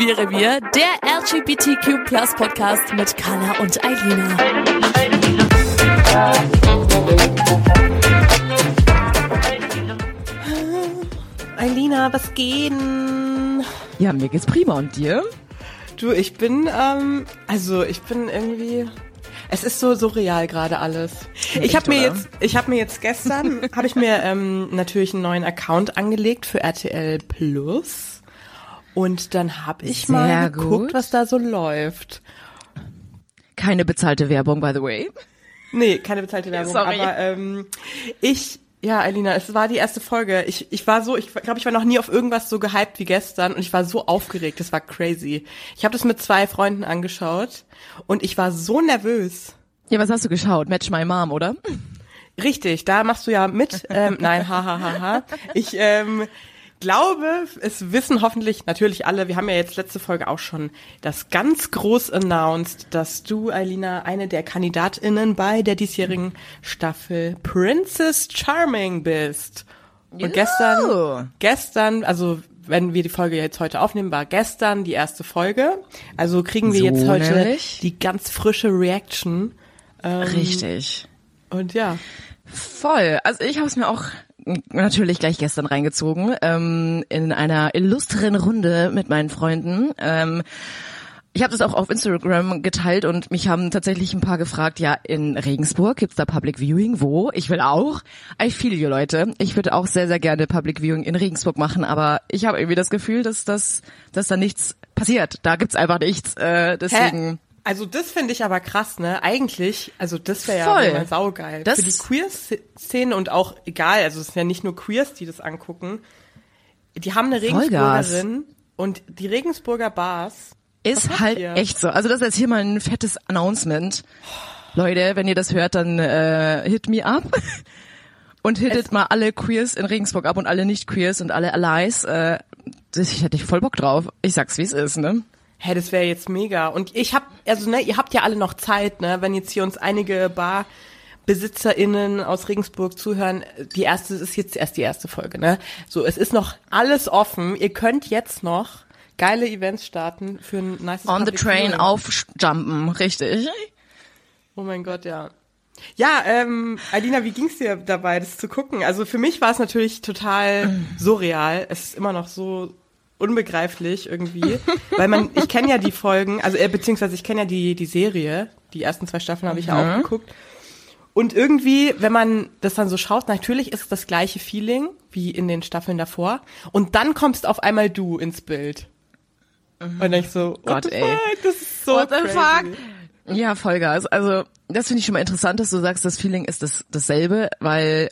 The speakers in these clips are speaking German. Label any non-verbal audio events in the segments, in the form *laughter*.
Queere Wir, der LGBTQ Podcast mit Carla und Eilina. Eilina, was geht? denn? Ja, mir geht's prima und dir? Du, ich bin, ähm, also ich bin irgendwie. Es ist so surreal gerade alles. ich habe mir jetzt, ich habe mir jetzt gestern, *laughs* habe ich mir ähm, natürlich einen neuen Account angelegt für RTL Plus und dann habe ich mal Sehr geguckt, gut. was da so läuft. Keine bezahlte Werbung, by the way. Nee, keine bezahlte *laughs* Werbung, Sorry. aber ähm, ich, ja, Alina, es war die erste Folge. Ich, ich war so, ich glaube, ich war noch nie auf irgendwas so gehypt wie gestern und ich war so aufgeregt, das war crazy. Ich habe das mit zwei Freunden angeschaut und ich war so nervös. Ja, was hast du geschaut? Match My Mom, oder? Richtig, da machst du ja mit. Ähm, nein, ha, ha, ha, ha. Ich ähm, glaube, es wissen hoffentlich natürlich alle, wir haben ja jetzt letzte Folge auch schon das ganz groß announced, dass du, Eilina, eine der KandidatInnen bei der diesjährigen Staffel Princess Charming bist. Und gestern, gestern, also wenn wir die Folge jetzt heute aufnehmen, war gestern die erste Folge. Also kriegen wir So jetzt heute nämlich. die ganz frische Reaction. Ähm, Richtig. Und ja. Voll. Also ich habe es mir auch natürlich gleich gestern reingezogen ähm, in einer illustren Runde mit meinen Freunden. Ähm, ich habe das auch auf Instagram geteilt und mich haben tatsächlich ein paar gefragt, ja, in Regensburg gibt's da Public Viewing? Wo? Ich will auch. I feel you, Leute. Ich würde auch sehr, sehr gerne Public Viewing in Regensburg machen, aber ich habe irgendwie das Gefühl, dass das, dass da nichts passiert. Da gibt's einfach nichts. Äh, deswegen. Hä? Also das finde ich aber krass, ne? Eigentlich, also das wäre ja mal saugeil. Das- Für die Queer-Szene und auch egal, also es sind ja nicht nur Queers, die das angucken. Die haben eine Vollgas. Regensburgerin und die Regensburger Bars. Ist halt ihr? echt so. Also das ist jetzt hier mal ein fettes Announcement. Leute, wenn ihr das hört, dann äh, hit me up. *laughs* Und hittet mal alle Queers in Regensburg ab und alle Nicht-Queers und alle Allies. Äh, das, ich hätte ich voll Bock drauf. Ich sag's, wie es ist, ne? Hä, das wäre jetzt mega. Und ich hab, also ne, ihr habt ja alle noch Zeit, ne? Wenn jetzt hier uns einige BarbesitzerInnen aus Regensburg zuhören, die erste ist jetzt erst die erste Folge, ne? So, es ist noch alles offen. Ihr könnt jetzt noch geile Events starten für ein nice On the train aufjumpen, richtig. Oh mein Gott, ja. Ja, ähm, Alina, wie ging's dir dabei, das zu gucken? Also für mich war es natürlich total *clears throat* surreal. Es ist immer noch so unbegreiflich irgendwie, *laughs* weil man, ich kenne ja die Folgen, also äh, beziehungsweise ich kenne ja die die Serie, die ersten zwei Staffeln habe ich ja auch geguckt. Und irgendwie, wenn man das dann so schaut, natürlich ist es das gleiche Feeling wie in den Staffeln davor. Und dann kommst auf einmal du ins Bild. Und dann ich so, what Gott, the ey. fuck, das ist so What the crazy. fuck? Ja, Vollgas. Also das finde ich schon mal interessant, dass du sagst, das Feeling ist das dasselbe, weil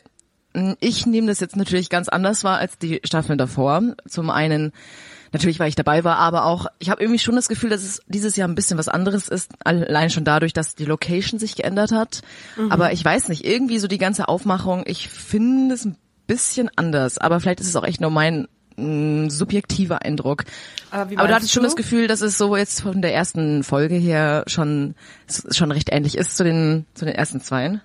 ich nehme das jetzt natürlich ganz anders wahr als die Staffeln davor. Zum einen natürlich, weil ich dabei war, aber auch ich habe irgendwie schon das Gefühl, dass es dieses Jahr ein bisschen was anderes ist, allein schon dadurch, dass die Location sich geändert hat. Aber ich weiß nicht, irgendwie so die ganze Aufmachung, ich finde es ein bisschen anders, aber vielleicht ist es auch echt nur mein mh, subjektiver Eindruck. Aber Aber du hattest schon das Gefühl, dass es so jetzt von der ersten Folge her schon schon recht ähnlich ist zu den zu den ersten zweien.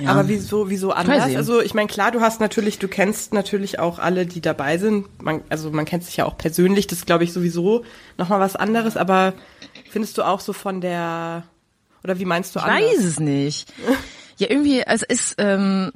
Ja. Aber wieso, wieso anders? Also ich meine, klar, du hast natürlich, du kennst natürlich auch alle, die dabei sind. Man, also man kennt sich ja auch persönlich, das glaube ich sowieso nochmal was anderes, aber findest du auch so von der oder wie meinst du Ich anders? weiß es nicht. *laughs* Ja, irgendwie, es ist, ähm,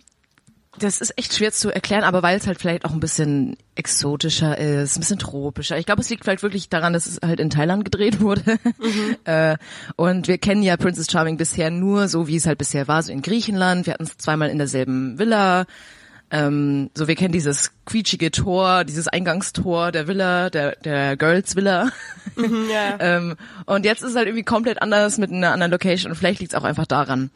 das ist echt schwer zu erklären, aber weil es halt vielleicht auch ein bisschen exotischer ist, ein bisschen tropischer. Ich glaube, es liegt vielleicht wirklich daran, dass es halt in Thailand gedreht wurde. *laughs* äh, und wir kennen ja Princess Charming bisher nur so, wie es halt bisher war, so in Griechenland. Wir hatten es zweimal in derselben Villa. Ähm, so, wir kennen dieses quietschige Tor, dieses Eingangstor der Villa, der, der Girls Villa. Ja. *laughs* Ähm, und jetzt ist es halt irgendwie komplett anders mit einer anderen Location und vielleicht liegt es auch einfach daran.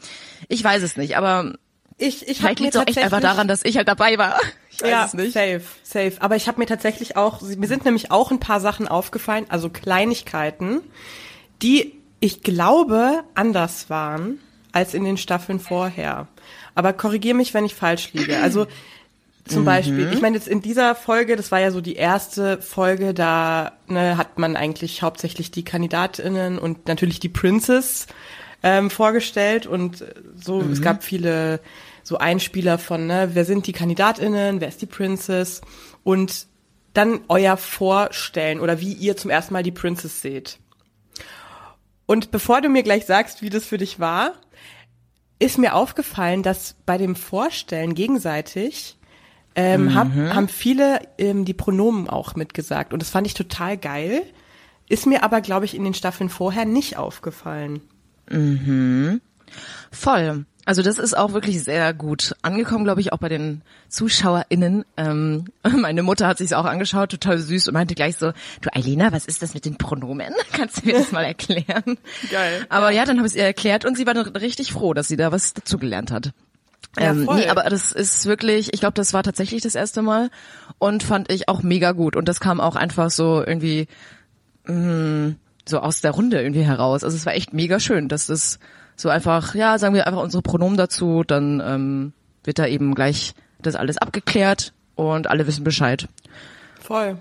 Ich weiß es nicht, aber Ich, ich Vielleicht mir liegt es auch echt einfach daran, dass ich halt dabei war. *laughs* Ich weiß ja, es nicht. safe, safe. Aber ich habe mir tatsächlich auch, mir sind nämlich auch ein paar Sachen aufgefallen, also Kleinigkeiten, die ich glaube anders waren als in den Staffeln vorher. Aber korrigier mich, wenn ich falsch liege. Also zum Beispiel, ich meine jetzt in dieser Folge, das war ja so die erste Folge, da ne, hat man eigentlich hauptsächlich die Kandidatinnen und natürlich die Princess ähm, vorgestellt und so, es gab viele so Einspieler von, ne, wer sind die Kandidatinnen, wer ist die Princess und dann euer Vorstellen oder wie ihr zum ersten Mal die Princess seht. Und bevor du mir gleich sagst, wie das für dich war, ist mir aufgefallen, dass bei dem Vorstellen gegenseitig ähm, hab, haben viele ähm, die Pronomen auch mitgesagt. Und das fand ich total geil. Ist mir aber, glaube ich, in den Staffeln vorher nicht aufgefallen. Voll. Also das ist auch wirklich sehr gut angekommen, glaube ich, auch bei den ZuschauerInnen. Ähm, *laughs* meine Mutter hat sich auch angeschaut, total süß und meinte gleich so, du Eilina, was ist das mit den Pronomen? *laughs* Kannst du mir das mal erklären? Geil. Aber ja, dann habe ich es ihr erklärt und sie war dann richtig froh, dass sie da was dazugelernt hat. Ja, ähm, nee, aber das ist wirklich, ich glaube, das war tatsächlich das erste Mal und fand ich auch mega gut. Und das kam auch einfach so irgendwie mh, so aus der Runde irgendwie heraus. Also es war echt mega schön, dass das so einfach, ja, sagen wir einfach unsere Pronomen dazu, dann ähm, wird da eben gleich das alles abgeklärt und alle wissen Bescheid. Voll.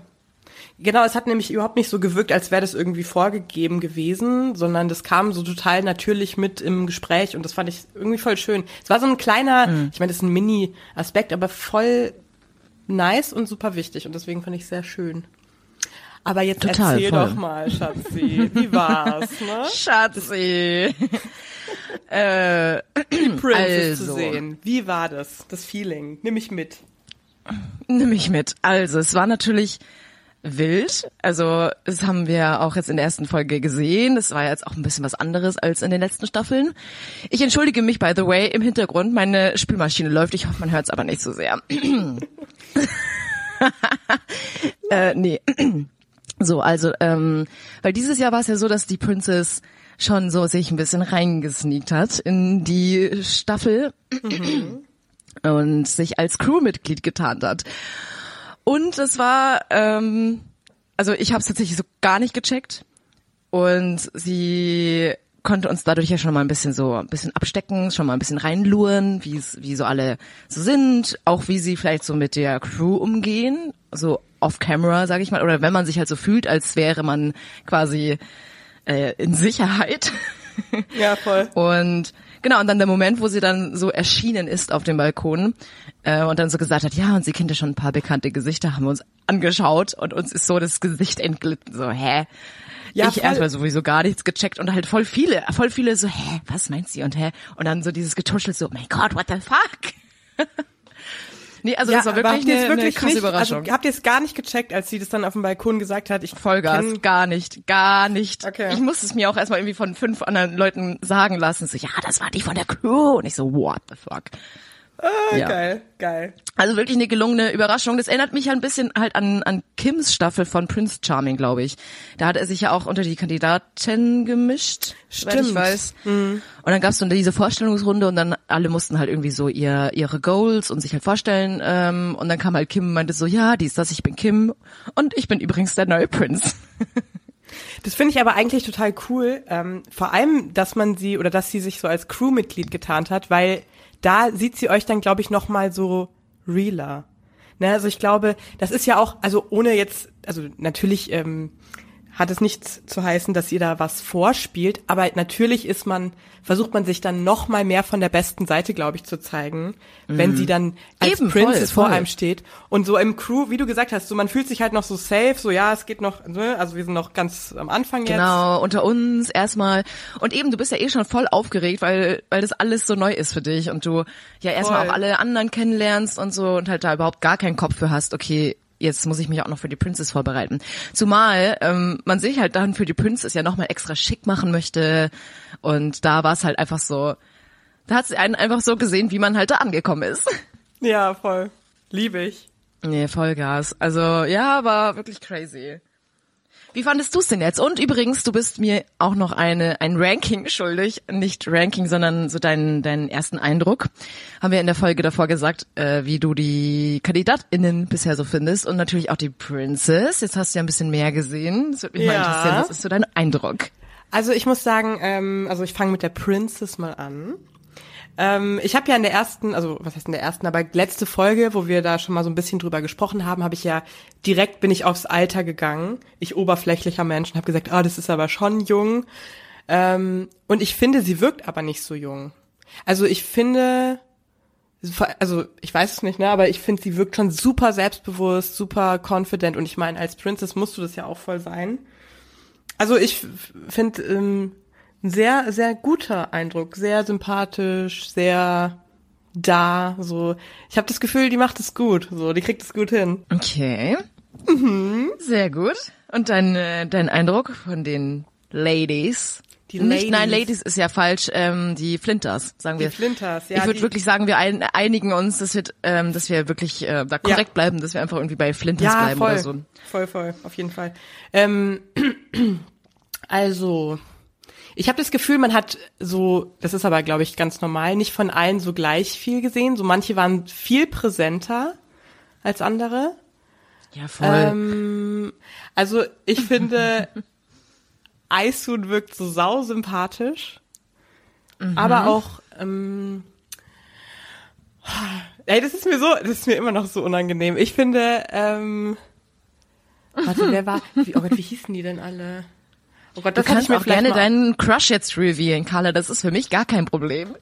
Genau, es hat nämlich überhaupt nicht so gewirkt, als wäre das irgendwie vorgegeben gewesen, sondern das kam so total natürlich mit im Gespräch und das fand ich irgendwie voll schön. Es war so ein kleiner, ich meine, das ist ein Mini-Aspekt, aber voll nice und super wichtig und deswegen fand ich sehr schön. Aber jetzt Total, erzähl voll. doch mal, Schatzi, wie war's, ne? *laughs* Schatzi. *laughs* äh, Princess Also. zu sehen. Wie war das, das Feeling? Nimm mich mit. Nimm mich mit. Also, es war natürlich wild. Also, das haben wir auch jetzt in der ersten Folge gesehen. Das war jetzt auch ein bisschen was anderes als in den letzten Staffeln. Ich entschuldige mich, by the way, im Hintergrund. Meine Spülmaschine läuft. Ich hoffe, man hört es aber nicht so sehr. *laughs* äh, nee. So, also, ähm, weil dieses Jahr war es ja so, dass die Princess schon so sich ein bisschen reingesneakt hat in die Staffel und sich als Crewmitglied getarnt hat. Und es war, ähm, also ich habe es tatsächlich so gar nicht gecheckt und sie konnte uns dadurch ja schon mal ein bisschen so ein bisschen abstecken, schon mal ein bisschen reinluren, wie es wie so alle so sind, auch wie sie vielleicht so mit der Crew umgehen, so off camera, sage ich mal, oder wenn man sich halt so fühlt, als wäre man quasi äh, in Sicherheit. *laughs* Ja, voll. Und genau, und dann der Moment, wo sie dann so erschienen ist auf dem Balkon äh, und dann so gesagt hat, ja, und sie kennt ja schon ein paar bekannte Gesichter, haben wir uns angeschaut und uns ist so das Gesicht entglitten, so, hä? Ja, ich voll. erstmal sowieso gar nichts gecheckt und halt voll viele, voll viele so, hä, was meint sie und hä? Und dann so dieses Getuschel so, oh mein Gott, what the fuck? *laughs* nee, also das war wirklich eine, eine wirklich krasse nicht, Überraschung. Also, habt ihr es gar nicht gecheckt, als sie das dann auf dem Balkon gesagt hat? Ich Vollgas, gar nicht, gar nicht. Okay. Ich musste es mir auch erstmal irgendwie von fünf anderen Leuten sagen lassen. So, ja, das war die von der Crew. Und ich so, what the fuck? Ah, Ja. Geil, geil. Also wirklich eine gelungene Überraschung. Das erinnert mich ja ein bisschen halt an, an Kims Staffel von Prince Charming, glaube ich. Da hat er sich ja auch unter die Kandidaten gemischt, soweit ich Stimmt. weiß. Und dann gab's dann diese Vorstellungsrunde und dann alle mussten halt irgendwie so ihr, ihre Goals und sich halt vorstellen. Ähm, und dann kam halt Kim und meinte so, ja, dies, das, ich bin Kim und ich bin übrigens der neue Prince. *laughs* Das finde ich aber eigentlich total cool. Ähm, vor allem, dass man sie oder dass sie sich so als Crewmitglied getarnt hat, weil da sieht sie euch dann, glaube ich, noch mal so realer. Ne, also ich glaube, das ist ja auch, also ohne jetzt, also natürlich ähm, hat es nichts zu heißen, dass ihr da was vorspielt, aber natürlich ist man, versucht man sich dann noch mal mehr von der besten Seite, glaube ich, zu zeigen, wenn sie dann als Mhm. Eben, voll, Princess vor voll. einem steht und so im Crew, wie du gesagt hast, so man fühlt sich halt noch so safe, so ja, es geht noch, ne, also wir sind noch ganz am Anfang jetzt. Genau, unter uns erstmal. Und eben, du bist ja eh schon voll aufgeregt, weil, weil das alles so neu ist für dich und du ja erstmal Voll. auch alle anderen kennenlernst und so und halt da überhaupt gar keinen Kopf für hast, okay, jetzt muss ich mich auch noch für die Princess vorbereiten. Zumal ähm, man sich halt dann für die Princess ja nochmal extra schick machen möchte und da war es halt einfach so, da hat sie einen einfach so gesehen, wie man halt da angekommen ist. Ja, voll. Liebe ich. Nee, Vollgas. Also ja, war wirklich crazy. Wie fandest du es denn jetzt? Und übrigens, du bist mir auch noch eine ein Ranking schuldig, nicht Ranking, sondern so deinen deinen ersten Eindruck. Haben wir in der Folge davor gesagt, äh, wie du die KandidatInnen bisher so findest und natürlich auch die Princess. Jetzt hast du ja ein bisschen mehr gesehen. Das würde mich mal Ja. interessieren. Was ist so dein Eindruck? Also ich muss sagen, ähm, also ich fange mit der Princess mal an. Ähm, ich habe ja in der ersten, also was heißt in der ersten, aber letzte Folge, wo wir da schon mal so ein bisschen drüber gesprochen haben, habe ich ja direkt bin ich aufs Alter gegangen. Ich oberflächlicher Mensch und habe gesagt, ah, das ist aber schon jung. Ähm, und ich finde, sie wirkt aber nicht so jung. Also ich finde, also ich weiß es nicht, ne, aber ich finde, sie wirkt schon super selbstbewusst, super confident und ich meine, als Princess musst du das ja auch voll sein. Also ich finde ähm, ein sehr, sehr guter Eindruck, sehr sympathisch, sehr da, so. Ich habe das Gefühl, die macht es gut, so, die kriegt es gut hin. Okay. Mhm. Sehr gut. Und dein, äh, dein Eindruck von den Ladies? Die Nicht, nein, Ladies. Ladies ist ja falsch, ähm, die Flinters, sagen Die wir. Flinters, ja, ich würde die- wirklich sagen, wir ein, einigen uns, dass wir, ähm, dass wir wirklich äh, da korrekt bleiben, dass wir einfach irgendwie bei Flinters Ja, bleiben voll, oder so. voll, voll, auf jeden Fall. Ähm, *clears throat* also, ich habe das Gefühl, man hat so, das ist aber, glaube ich, ganz normal, nicht von allen so gleich viel gesehen. So manche waren viel präsenter als andere. Ja, voll. Ähm, also ich finde, *laughs* Aisun wirkt so sau sympathisch, Mhm. aber auch, ähm, ey, das ist mir so, das ist mir immer noch so unangenehm. Ich finde, ähm, warte, wer war, wie, oh Gott, wie hießen die denn alle? Oh Gott, du das hatte kannst ich mir auch gerne deinen Crush jetzt revealen, Carla. Das ist für mich gar kein Problem.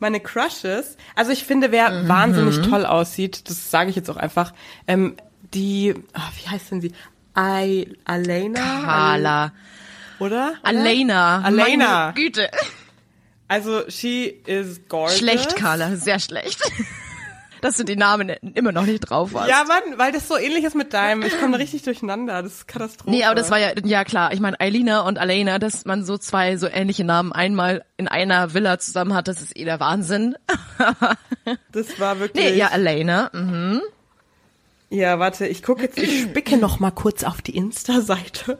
Meine Crushes, also ich finde, wer wahnsinnig toll aussieht, das sage ich jetzt auch einfach, ähm, die, ah, wie heißt denn sie? I, Alena? Carla. Oder? Alena. Alena. Güte. Also, she is gorgeous. Schlecht, Carla. Sehr schlecht. Dass du die Namen immer noch nicht drauf hast. Ja, Mann, weil das so ähnlich ist mit deinem. Ich komme richtig durcheinander. Das ist Katastrophe. Nee, aber das war ja, ja klar. Ich meine, Eilina und Alena, dass man so zwei so ähnliche Namen einmal in einer Villa zusammen hat, das ist eh der Wahnsinn. *laughs* Das war wirklich. Nee, ja, Alena. Mhm. Ja, warte, ich gucke jetzt, ich spicke noch mal kurz auf die Insta-Seite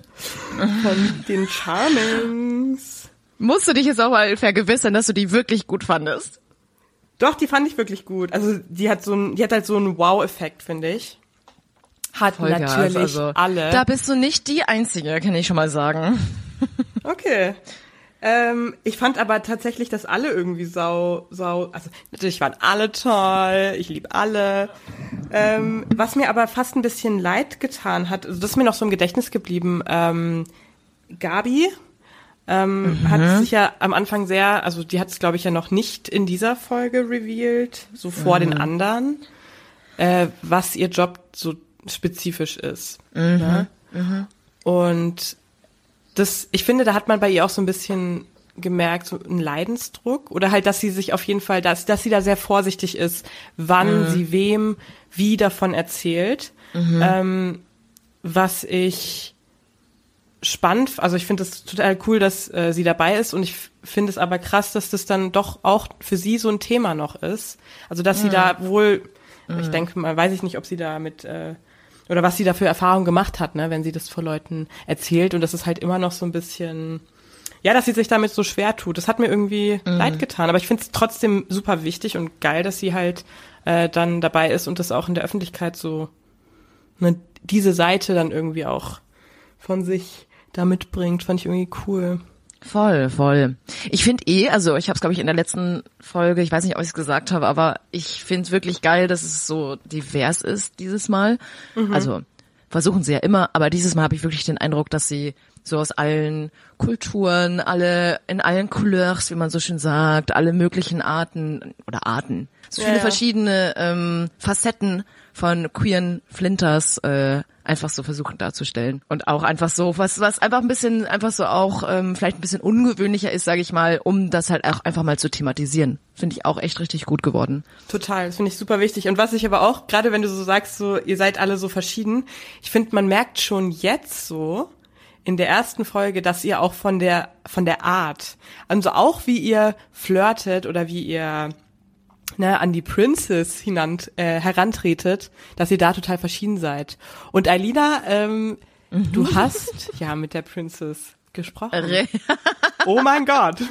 von den Charmings. Musst du dich jetzt auch mal vergewissern, dass du die wirklich gut fandest. Doch, die fand ich wirklich gut. Also, die hat so ein, die hat halt so einen Wow-Effekt, finde ich. Hat Vollgas, natürlich also, alle. Da bist du nicht die Einzige, kann ich schon mal sagen. *laughs* Okay. Ähm, ich fand aber tatsächlich, dass alle irgendwie sau, sau, also natürlich waren alle toll, ich liebe alle. Ähm, was mir aber fast ein bisschen leid getan hat, also das ist mir noch so im Gedächtnis geblieben, ähm, Gabi ähm, hat sich ja am Anfang sehr, also die hat es glaube ich ja noch nicht in dieser Folge revealed, so vor den anderen, äh, was ihr Job so spezifisch ist. Ne? Und das, ich finde, da hat man bei ihr auch so ein bisschen gemerkt, so einen Leidensdruck oder halt, dass sie sich auf jeden Fall, dass, dass sie da sehr vorsichtig ist, wann sie wem wie davon erzählt. Ähm, was ich spannend, also ich finde es total cool, dass äh, sie dabei ist. Und ich finde es aber krass, dass das dann doch auch für sie so ein Thema noch ist. Also dass sie da wohl, ich denke mal, weiß ich nicht, ob sie da mit äh, oder was sie da für Erfahrungen gemacht hat, ne, wenn sie das vor Leuten erzählt. Und das ist halt immer noch so ein bisschen, ja, dass sie sich damit so schwer tut. Das hat mir irgendwie leid getan, aber ich finde es trotzdem super wichtig und geil, dass sie halt äh, dann dabei ist und das auch in der Öffentlichkeit so ne, diese Seite dann irgendwie auch von sich da mitbringt, fand ich irgendwie cool. Voll, voll. Ich finde eh, also ich habe es glaube ich in der letzten Folge, ich weiß nicht, ob ich es gesagt habe, aber ich finde es wirklich geil, dass es so divers ist dieses Mal. Also versuchen sie ja immer, aber dieses Mal habe ich wirklich den Eindruck, dass sie so aus allen Kulturen, alle in allen Couleurs, wie man so schön sagt, alle möglichen Arten oder Arten, so Ja, viele ja. verschiedene ähm, Facetten von queeren Flinters äh, einfach so versuchen darzustellen und auch einfach so was was einfach ein bisschen einfach so auch ähm, vielleicht ein bisschen ungewöhnlicher ist, sage ich mal, um das halt auch einfach mal zu thematisieren. Finde ich auch echt richtig gut geworden. Total, das finde ich super wichtig. Und was ich aber auch, gerade wenn du so sagst, so ihr seid alle so verschieden, ich finde, man merkt schon jetzt so in der ersten Folge, dass ihr auch von der von der Art, also auch wie ihr flirtet oder wie ihr ne, an die Princess hinant, äh, herantretet, dass ihr da total verschieden seid. Und Alina, ähm, du hast *laughs* ja mit der Princess gesprochen. *laughs* Oh mein Gott.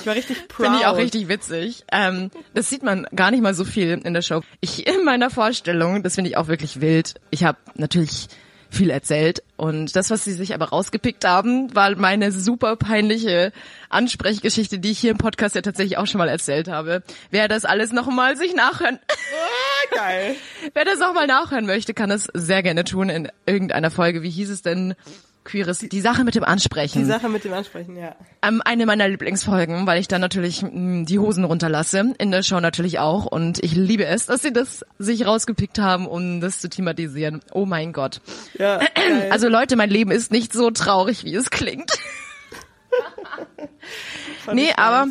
Ich war richtig proud. Finde ich auch richtig witzig. Ähm, das sieht man gar nicht mal so viel in der Show. Ich in meiner Vorstellung, das finde ich auch wirklich wild. Ich habe natürlich viel erzählt und das, was sie sich aber rausgepickt haben, war meine super peinliche Ansprechgeschichte, die ich hier im Podcast ja tatsächlich auch schon mal erzählt habe. Wer das alles nochmal sich nachhören, *laughs* Ah, geil. wer das auch mal nachhören möchte, kann es sehr gerne tun in irgendeiner Folge. Wie hieß es denn? Queeres, die Sache mit dem Ansprechen. Die Sache mit dem Ansprechen, ja. Ähm, eine meiner Lieblingsfolgen, weil ich dann natürlich mh, die Hosen runterlasse, in der Show natürlich auch. Und ich liebe es, dass sie das sich rausgepickt haben, um das zu thematisieren. Oh mein Gott. Ja, *clears throat* geil. Also Leute, mein Leben ist nicht so traurig, wie es klingt. *laughs* Nee, aber,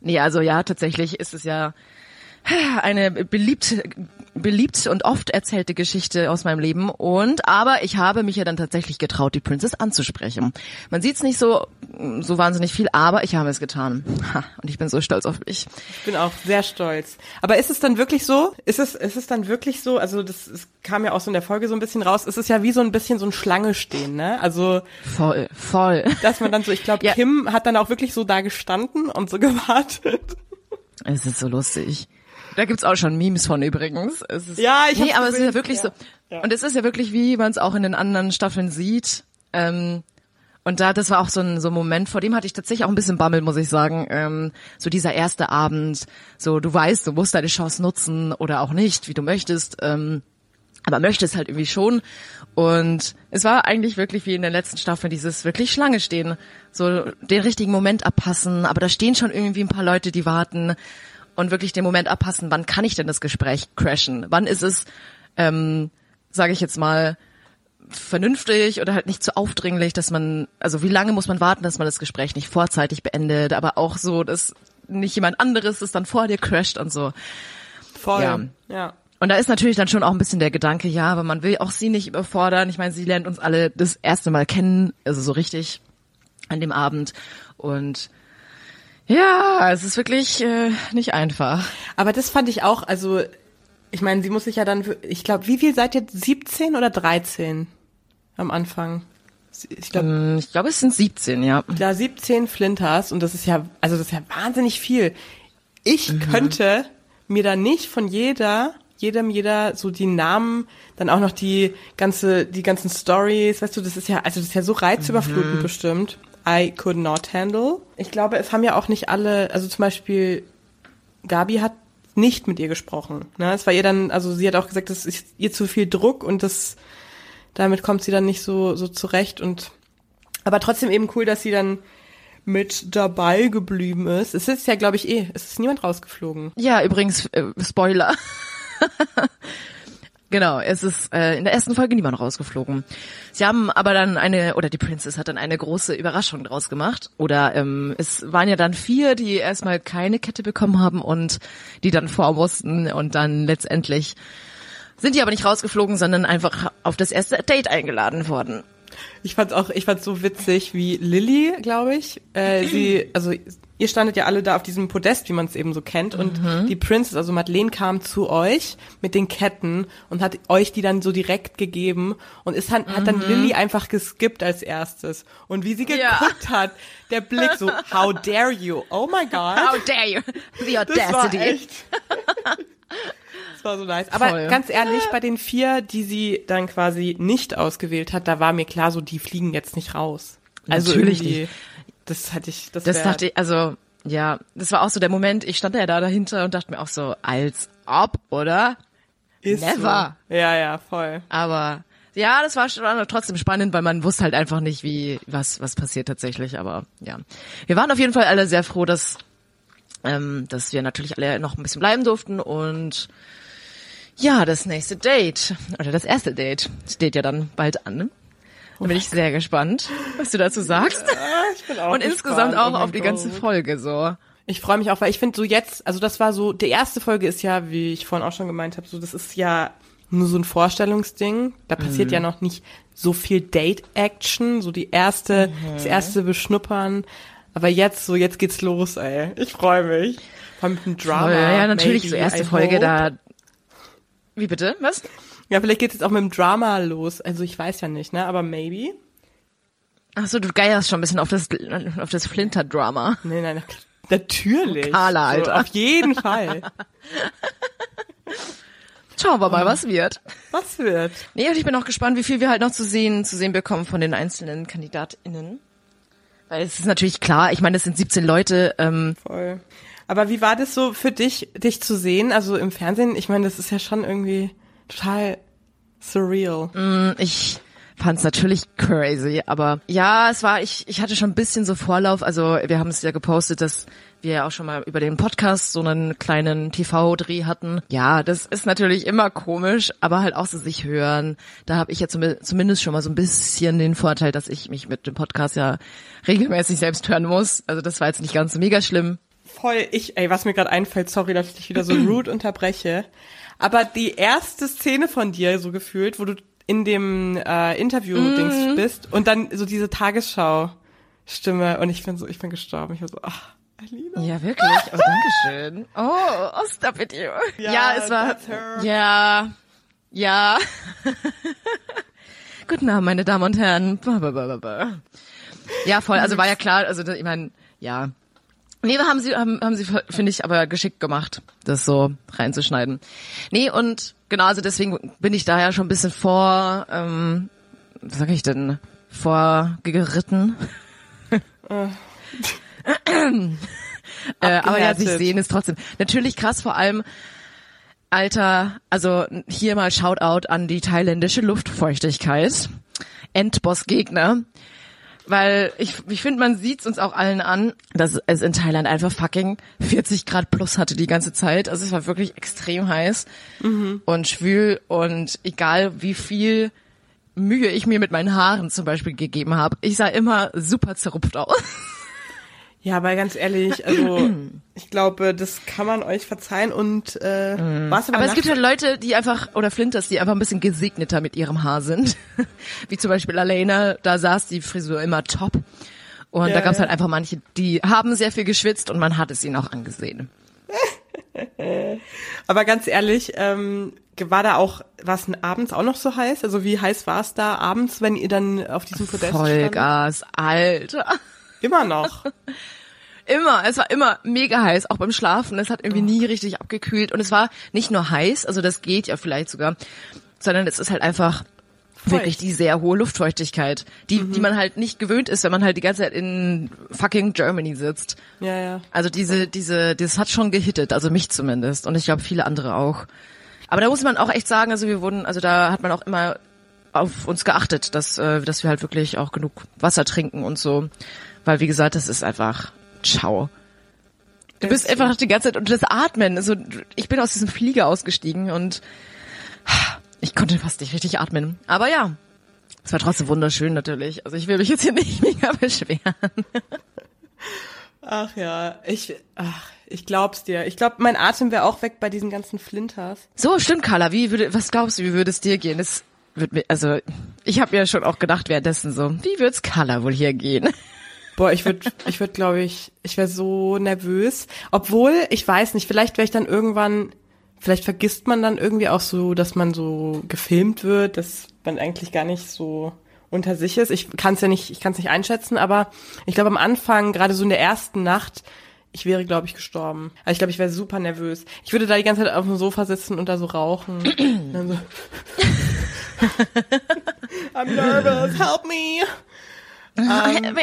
nee, also ja, tatsächlich ist es ja eine beliebt, beliebt und oft erzählte Geschichte aus meinem Leben. Und aber ich habe mich ja dann tatsächlich getraut, die Princess anzusprechen. Man sieht's nicht so so wahnsinnig viel, aber ich habe es getan. Ha, und ich bin so stolz auf mich. Ich bin auch sehr stolz. Aber ist es dann wirklich so? Ist es, ist es dann wirklich so? Also das, es kam ja auch so in der Folge so ein bisschen raus. Es ist ja wie so ein bisschen so ein Schlange stehen, ne? Also, Voll, voll. dass man dann so, ich glaube, *laughs* Ja. Kim hat dann auch wirklich so da gestanden und so *laughs* gewartet. Es ist so lustig. Da gibt's auch schon Memes von übrigens. Ist, Ja, ich Nee, aber es ist gesehen. ja wirklich Ja. so. Ja. Und es ist ja wirklich, wie man es auch in den anderen Staffeln sieht. Ähm, und da, das war auch so ein, so ein Moment, vor dem hatte ich tatsächlich auch ein bisschen Bammel, muss ich sagen. Ähm, so dieser erste Abend, so du weißt, du musst deine Chance nutzen oder auch nicht, wie du möchtest. Ähm, aber möchtest halt irgendwie schon. Und es war eigentlich wirklich wie in der letzten Staffel dieses wirklich Schlange stehen, so den richtigen Moment abpassen. Aber da stehen schon irgendwie ein paar Leute, die warten und wirklich den Moment abpassen. Wann kann ich denn das Gespräch crashen? Wann ist es, ähm, sage ich jetzt mal, vernünftig oder halt nicht zu aufdringlich, dass man, also wie lange muss man warten, dass man das Gespräch nicht vorzeitig beendet, aber auch so, dass nicht jemand anderes es dann vor dir crasht und so. Voll. Ja. ja. Und da ist natürlich dann schon auch ein bisschen der Gedanke, ja, aber man will auch sie nicht überfordern. Ich meine, sie lernt uns alle das erste Mal kennen, also so richtig an dem Abend. Und ja, es ist wirklich äh, nicht einfach. Aber das fand ich auch, also, ich meine, sie muss sich ja dann, ich glaube, wie viel seid ihr? 17 oder 13 am Anfang? Ich glaube, Hm, Ich glaube, es sind 17, ja. da 17 Flinters und das ist ja, also das ist ja wahnsinnig viel. Ich könnte mir da nicht von jeder, jedem, jeder so die Namen, dann auch noch die ganze, die ganzen Stories, weißt du, das ist ja, also das ist ja so reizüberflutend bestimmt. I could not handle. Ich glaube, es haben ja auch nicht alle, also zum Beispiel Gabi hat nicht mit ihr gesprochen. Ne? Es war ihr dann, also sie hat auch gesagt, das ist ihr zu viel Druck und das, damit kommt sie dann nicht so, so zurecht und, aber trotzdem eben cool, dass sie dann mit dabei geblieben ist. Es ist ja, glaube ich, eh, es ist niemand rausgeflogen. Ja, übrigens, äh, Spoiler. *laughs* genau, es ist äh, in der ersten Folge niemand rausgeflogen. Sie haben aber dann eine, oder die Princess hat dann eine große Überraschung draus gemacht. Oder ähm, es waren ja dann vier, die erstmal keine Kette bekommen haben und die dann vor mussten und dann letztendlich sind die aber nicht rausgeflogen, sondern einfach auf das erste Date eingeladen worden. Ich fand's auch, ich fand's so witzig wie Lilly, glaube ich. Äh, sie, *clears throat* also ihr standet ja alle da auf diesem Podest, wie man es eben so kennt, und die Princess, also Madeleine, kam zu euch mit den Ketten und hat euch die dann so direkt gegeben und ist dann, hat dann Lilly einfach geskippt als erstes. Und wie sie geguckt Ja. hat, der Blick so, how dare you? Oh my *laughs* God. How dare you? The Das war audacity. echt. *laughs* Das war so nice. Aber Voll. ganz ehrlich, bei den vier, die sie dann quasi nicht ausgewählt hat, da war mir klar, so die fliegen jetzt nicht raus. Also Natürlich nicht. das hatte ich, das, Das dachte ich, also, ja, das war auch so der Moment, ich stand ja da dahinter und dachte mir auch so, als ob, oder? ist never. So. Ja, ja, voll. Aber ja, das war schon trotzdem spannend, weil man wusste halt einfach nicht, wie was was passiert tatsächlich. Aber ja, wir waren auf jeden Fall alle sehr froh, dass ähm, dass wir natürlich alle noch ein bisschen bleiben durften und ja, das nächste Date oder das erste Date steht ja dann bald an. Da bin ich sehr gespannt, was du dazu sagst. Ich bin auch Und gespannt. insgesamt Oh auch mein auf die ganze. Folge so. Ich freue mich auch, weil ich finde so jetzt, also das war so, die erste Folge ist ja, wie ich vorhin auch schon gemeint habe, so das ist ja nur so ein Vorstellungsding. Da passiert ja noch nicht so viel Date-Action, so die erste, das erste Beschnuppern. Aber jetzt, so jetzt geht's los, ey. Ich freue mich. Vor allem mit dem Drama. Voll, ja, natürlich, maybe, so erste I Folge hope. da. Wie bitte? Was? Ja, vielleicht geht's jetzt auch mit dem Drama los. Also ich weiß ja nicht, ne? Aber maybe. Ach so, du geierst schon ein bisschen auf das, auf das Flinter-Drama. Nee, nein, natürlich. Carla, Alter. So, auf jeden Fall. *laughs* Schauen wir mal, was wird. Was wird? Nee, und ich bin auch gespannt, wie viel wir halt noch zu sehen, zu sehen bekommen von den einzelnen KandidatInnen. Weil es ist natürlich klar, ich meine, es sind 17 Leute, ähm, Voll. Aber wie war das so für dich, dich zu sehen? Also im Fernsehen, ich meine, das ist ja schon irgendwie total surreal. ich fand es natürlich crazy, aber ja, es war, ich, ich hatte schon ein bisschen so Vorlauf, also wir haben es ja gepostet, dass wir ja auch schon mal über den Podcast so einen kleinen TV-Dreh hatten. Ja, das ist natürlich immer komisch, aber halt auch so sich hören. Da habe ich ja zum, zumindest schon mal so ein bisschen den Vorteil, dass ich mich mit dem Podcast ja regelmäßig selbst hören muss. Also das war jetzt nicht ganz so mega schlimm. Voll, ich, ey, was mir gerade einfällt, sorry, dass ich dich wieder so *clears throat* rude unterbreche. Aber die erste Szene von dir, so gefühlt, wo du in dem äh, Interview-Dings bist und dann so diese Tagesschau-Stimme und ich bin so, ich bin gestorben. Ich war so, ach, Alina. Ja, wirklich. Oh, danke schön. Oh, oh stop it you. Ja, Ja, es war, ja, ja. *laughs* Guten Abend, meine Damen und Herren. Ja, voll. Also war ja klar, also ich meine, ja. Nee, wir haben sie, haben, haben sie, finde ich, aber geschickt gemacht, das so reinzuschneiden. Nee, und genau, also deswegen bin ich da ja schon ein bisschen vor, ähm, was sag ich denn, vorgeritten. Äh, aber ja, sich sehen ist trotzdem natürlich krass, vor allem Alter, also hier mal Shoutout an die thailändische Luftfeuchtigkeit. Endboss-Gegner. Weil ich, ich finde, man sieht's uns auch allen an, dass es in Thailand einfach fucking 40 Grad plus hatte die ganze Zeit. Also es war wirklich extrem heiß und schwül und egal wie viel Mühe ich mir mit meinen Haaren zum Beispiel gegeben habe, ich sah immer super zerrupft aus. *laughs* Ja, aber ganz ehrlich, also *clears throat* ich glaube, das kann man euch verzeihen und äh, was aber, Aber es gibt ja Leute, die einfach, oder Flinters, die einfach ein bisschen gesegneter mit ihrem Haar sind. *laughs* Wie zum Beispiel Alena, da saß die Frisur immer top. Und Ja, da gab es halt einfach manche, die haben sehr viel geschwitzt und man hat es ihnen auch angesehen. *laughs* aber ganz ehrlich, ähm, war da auch, war es denn abends auch noch so heiß? Also wie heiß war es da abends, wenn ihr dann auf diesem Podest? Vollgas, Alter. Immer noch. *laughs* Immer, es war immer mega heiß, auch beim Schlafen. Es hat irgendwie nie richtig abgekühlt. Und es war nicht nur heiß, also das geht ja vielleicht sogar, sondern es ist halt einfach wirklich die sehr hohe Luftfeuchtigkeit, die, die man halt nicht gewöhnt ist, wenn man halt die ganze Zeit in fucking Germany sitzt. Ja, ja. Also diese, diese, das hat schon gehittet, also mich zumindest. Und ich glaube viele andere auch. Aber da muss man auch echt sagen, also wir wurden, also da hat man auch immer auf uns geachtet, dass, äh, dass wir halt wirklich auch genug Wasser trinken und so. Weil wie gesagt, das ist einfach ciao. Du bist einfach die ganze Zeit und das Atmen. Also ich bin aus diesem Flieger ausgestiegen und ich konnte fast nicht richtig atmen. Aber ja, es war trotzdem wunderschön natürlich. Also ich will mich jetzt hier nicht *laughs* mega beschweren. Ach ja, ich, ach, ich glaub's dir. Ich glaube, mein Atem wäre auch weg bei diesen ganzen Flinters. So, stimmt, Carla. Wie würde, was glaubst du, wie würde es dir gehen? Das wird mir, also, ich habe ja schon auch gedacht währenddessen so, wie wird's Carla wohl hier gehen? Boah, ich würde, ich würde, glaube ich, ich wäre so nervös. Obwohl, ich weiß nicht, vielleicht wäre ich dann irgendwann, vielleicht vergisst man dann irgendwie auch so, dass man so gefilmt wird, dass man eigentlich gar nicht so unter sich ist. Ich kann es ja nicht, ich kann es nicht einschätzen, aber ich glaube am Anfang, gerade so in der ersten Nacht, ich wäre, glaube ich, gestorben. Also ich glaube, ich wäre super nervös. Ich würde da die ganze Zeit auf dem Sofa sitzen und da so rauchen. *clears throat* Dann so *laughs* *laughs* I'm nervous, help me. Ähm,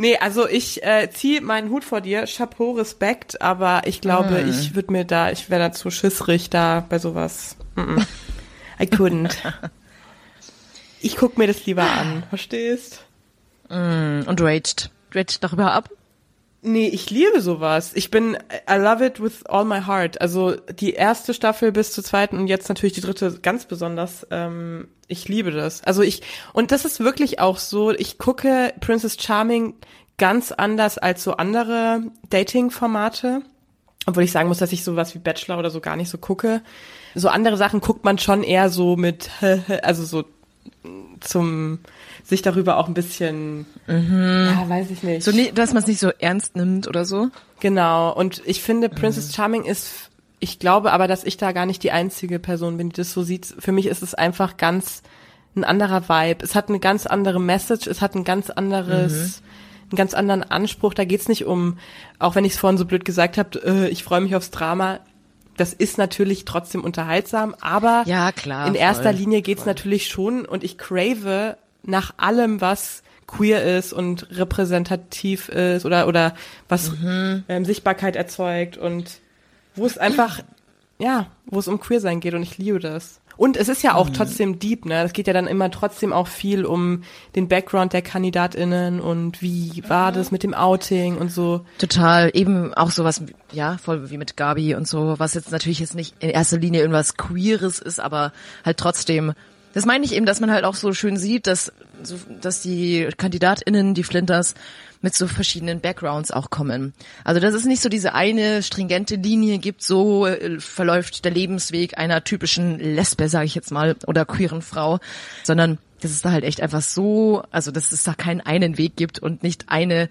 Nee, also ich äh, ziehe meinen Hut vor dir, Chapeau, Respekt, aber ich glaube, ich würde mir da, ich wäre da zu schissrig da bei sowas. Mm -mm. I couldn't. *laughs* Ich guck mir das lieber an, verstehst? Und raged. Raged darüber ab? Nee, ich liebe sowas. Ich bin, I love it with all my heart. Also die erste Staffel bis zur zweiten und jetzt natürlich die dritte ganz besonders. Ähm, ich liebe das. Also ich, und das ist wirklich auch so, ich gucke Princess Charming ganz anders als so andere Dating-Formate. Obwohl ich sagen muss, dass ich sowas wie Bachelor oder so gar nicht so gucke. So andere Sachen guckt man schon eher so mit, *laughs* also so zum sich darüber auch ein bisschen, ja, weiß ich nicht. So, dass man es nicht so ernst nimmt oder so? Genau. Und ich finde, Princess Charming ist ich glaube aber, dass ich da gar nicht die einzige Person bin, die das so sieht. Für mich ist es einfach ganz ein anderer Vibe. Es hat eine ganz andere Message, es hat ein ganz anderes, mhm. einen ganz anderen Anspruch. Da geht's nicht um, auch wenn ich es vorhin so blöd gesagt habe, äh, ich freue mich aufs Drama. Das ist natürlich trotzdem unterhaltsam, aber ja, klar, in erster Linie geht's voll. natürlich schon und ich crave nach allem, was queer ist und repräsentativ ist oder oder was mhm. ähm, Sichtbarkeit erzeugt und wo es einfach ja, wo es um queer sein geht und ich liebe das. Und es ist ja auch mhm. trotzdem deep, ne? Es geht ja dann immer trotzdem auch viel um den Background der KandidatInnen und wie war das mit dem Outing und so. Total, eben auch sowas, ja, voll wie mit Gabi und so, was jetzt natürlich jetzt nicht in erster Linie irgendwas Queeres ist, aber halt trotzdem das meine ich eben, dass man halt auch so schön sieht, dass, so, dass die KandidatInnen, die Flinters, mit so verschiedenen Backgrounds auch kommen. Also dass es nicht so diese eine stringente Linie gibt, so äh, verläuft der Lebensweg einer typischen Lesbe, sage ich jetzt mal, oder queeren Frau, sondern dass es da halt echt einfach so, also dass es da keinen einen Weg gibt und nicht eine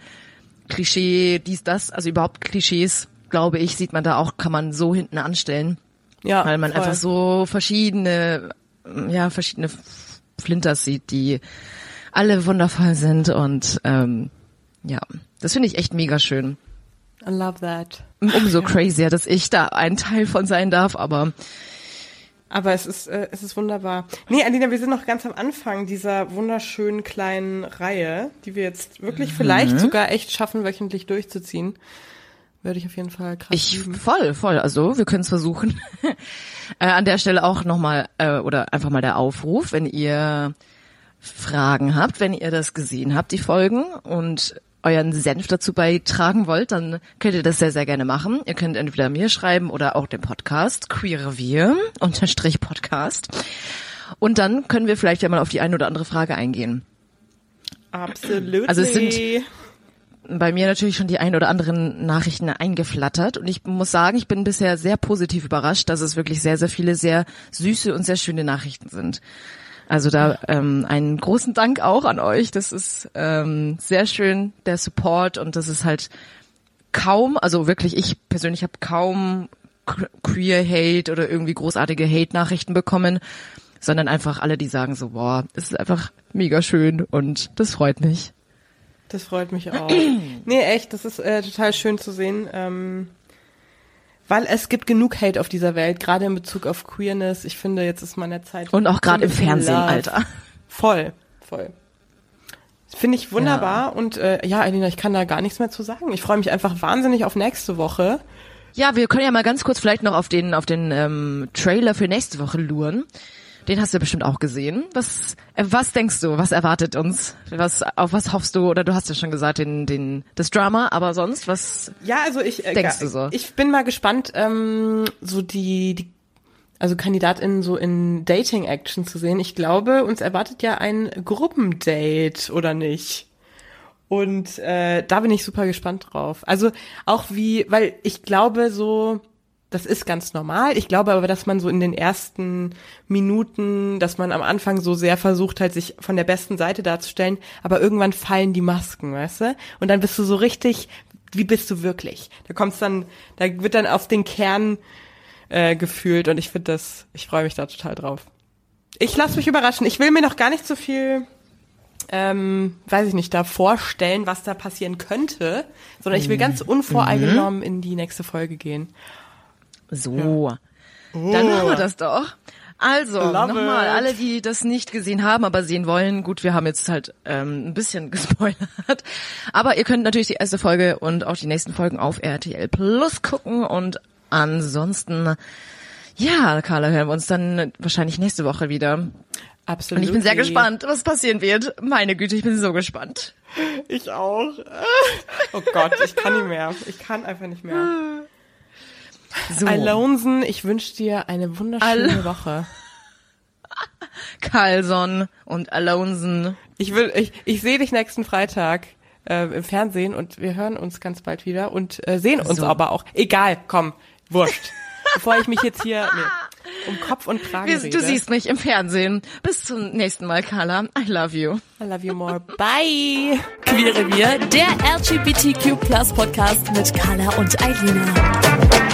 Klischee, dies, das, also überhaupt Klischees, glaube ich, sieht man da auch, kann man so hinten anstellen. Ja, weil man voll. einfach so verschiedene, ja, verschiedene Flinters sieht, die alle wundervoll sind und ähm, ja, das finde ich echt mega schön. I love that. Umso *laughs* crazier, dass ich da ein Teil von sein darf, aber aber es ist, äh, es ist wunderbar. Nee, Alina, wir sind noch ganz am Anfang dieser wunderschönen kleinen Reihe, die wir jetzt wirklich mhm. vielleicht sogar echt schaffen, wöchentlich durchzuziehen. Würde ich auf jeden Fall krass Ich lieben. voll, voll. Also wir können es versuchen. *laughs* äh, an der Stelle auch nochmal, äh, oder einfach mal der Aufruf, wenn ihr Fragen habt, wenn ihr das gesehen habt, die Folgen und euren Senf dazu beitragen wollt, dann könnt ihr das sehr, sehr gerne machen. Ihr könnt entweder mir schreiben oder auch dem Podcast Queer Wir *laughs* unterstrich Podcast. Und dann können wir vielleicht ja mal auf die eine oder andere Frage eingehen. Absolut. Also es sind bei mir natürlich schon die ein oder anderen Nachrichten eingeflattert und ich muss sagen, ich bin bisher sehr positiv überrascht, dass es wirklich sehr, sehr viele sehr süße und sehr schöne Nachrichten sind. Also da ähm, einen großen Dank auch an euch. Das ist ähm, sehr schön, der Support und das ist halt kaum, also wirklich, ich persönlich habe kaum Queer Hate oder irgendwie großartige Hate-Nachrichten bekommen, sondern einfach alle, die sagen so, boah, es ist einfach mega schön und das freut mich. Das freut mich auch. *clears throat* nee, echt, das ist äh, total schön zu sehen. Ähm, weil es gibt genug Hate auf dieser Welt, gerade in Bezug auf Queerness. Ich finde, jetzt ist meine Zeit. Und auch gerade im Fernsehen, Love. Alter. Voll, voll. Finde ich wunderbar. Ja. Und äh, ja, Elina, ich kann da gar nichts mehr zu sagen. Ich freue mich einfach wahnsinnig auf nächste Woche. Ja, wir können ja mal ganz kurz vielleicht noch auf den auf den ähm, Trailer für nächste Woche luren. Den hast du bestimmt auch gesehen. Was, äh, was denkst du? Was erwartet uns? Was, auf was hoffst du? Oder du hast ja schon gesagt, den, den, das Drama, aber sonst, was ja, also ich, äh, denkst du so? Ich bin mal gespannt, ähm, so die, die also KandidatInnen so in Dating-Action zu sehen. Ich glaube, uns erwartet ja ein Gruppendate, oder nicht? Und äh, da bin ich super gespannt drauf. Also auch wie, weil ich glaube so, das ist ganz normal. Ich glaube aber, dass man so in den ersten Minuten, dass man am Anfang so sehr versucht halt, sich von der besten Seite darzustellen, aber irgendwann fallen die Masken, weißt du? Und dann bist du so richtig, wie bist du wirklich? Da kommt's dann, da wird dann auf den Kern äh, gefühlt und ich finde das, ich freue mich da total drauf. Ich lasse mich überraschen. Ich will mir noch gar nicht so viel ähm, weiß ich nicht, da vorstellen, was da passieren könnte, sondern ich will ganz mhm. unvoreingenommen in die nächste Folge gehen. So, ja. oh. dann machen wir das doch. Also, nochmal, alle, die das nicht gesehen haben, aber sehen wollen, gut, wir haben jetzt halt ähm, ein bisschen *laughs* gespoilert. Aber ihr könnt natürlich die erste Folge und auch die nächsten Folgen auf RTL Plus gucken. Und ansonsten, ja, Carla, hören wir uns dann wahrscheinlich nächste Woche wieder. Absolut. Und ich bin sehr gespannt, was passieren wird. Meine Güte, ich bin so gespannt. Ich auch. *laughs* Oh Gott, ich kann nicht mehr. Ich kann einfach nicht mehr. *laughs* So. Alonsen, ich wünsche dir eine wunderschöne Al Woche. *laughs* Carlson und Alonsen. Ich will, ich, ich sehe dich nächsten Freitag äh, im Fernsehen und wir hören uns ganz bald wieder und äh, sehen uns so. aber auch. Egal, komm, wurscht. *laughs* Bevor ich mich jetzt hier nee, um Kopf und Kragen wir, rede. Du siehst mich im Fernsehen. Bis zum nächsten Mal, Carla. I love you. I love you more. Bye. Queere wir, der LGBTQ Plus Podcast mit Carla und Eilina.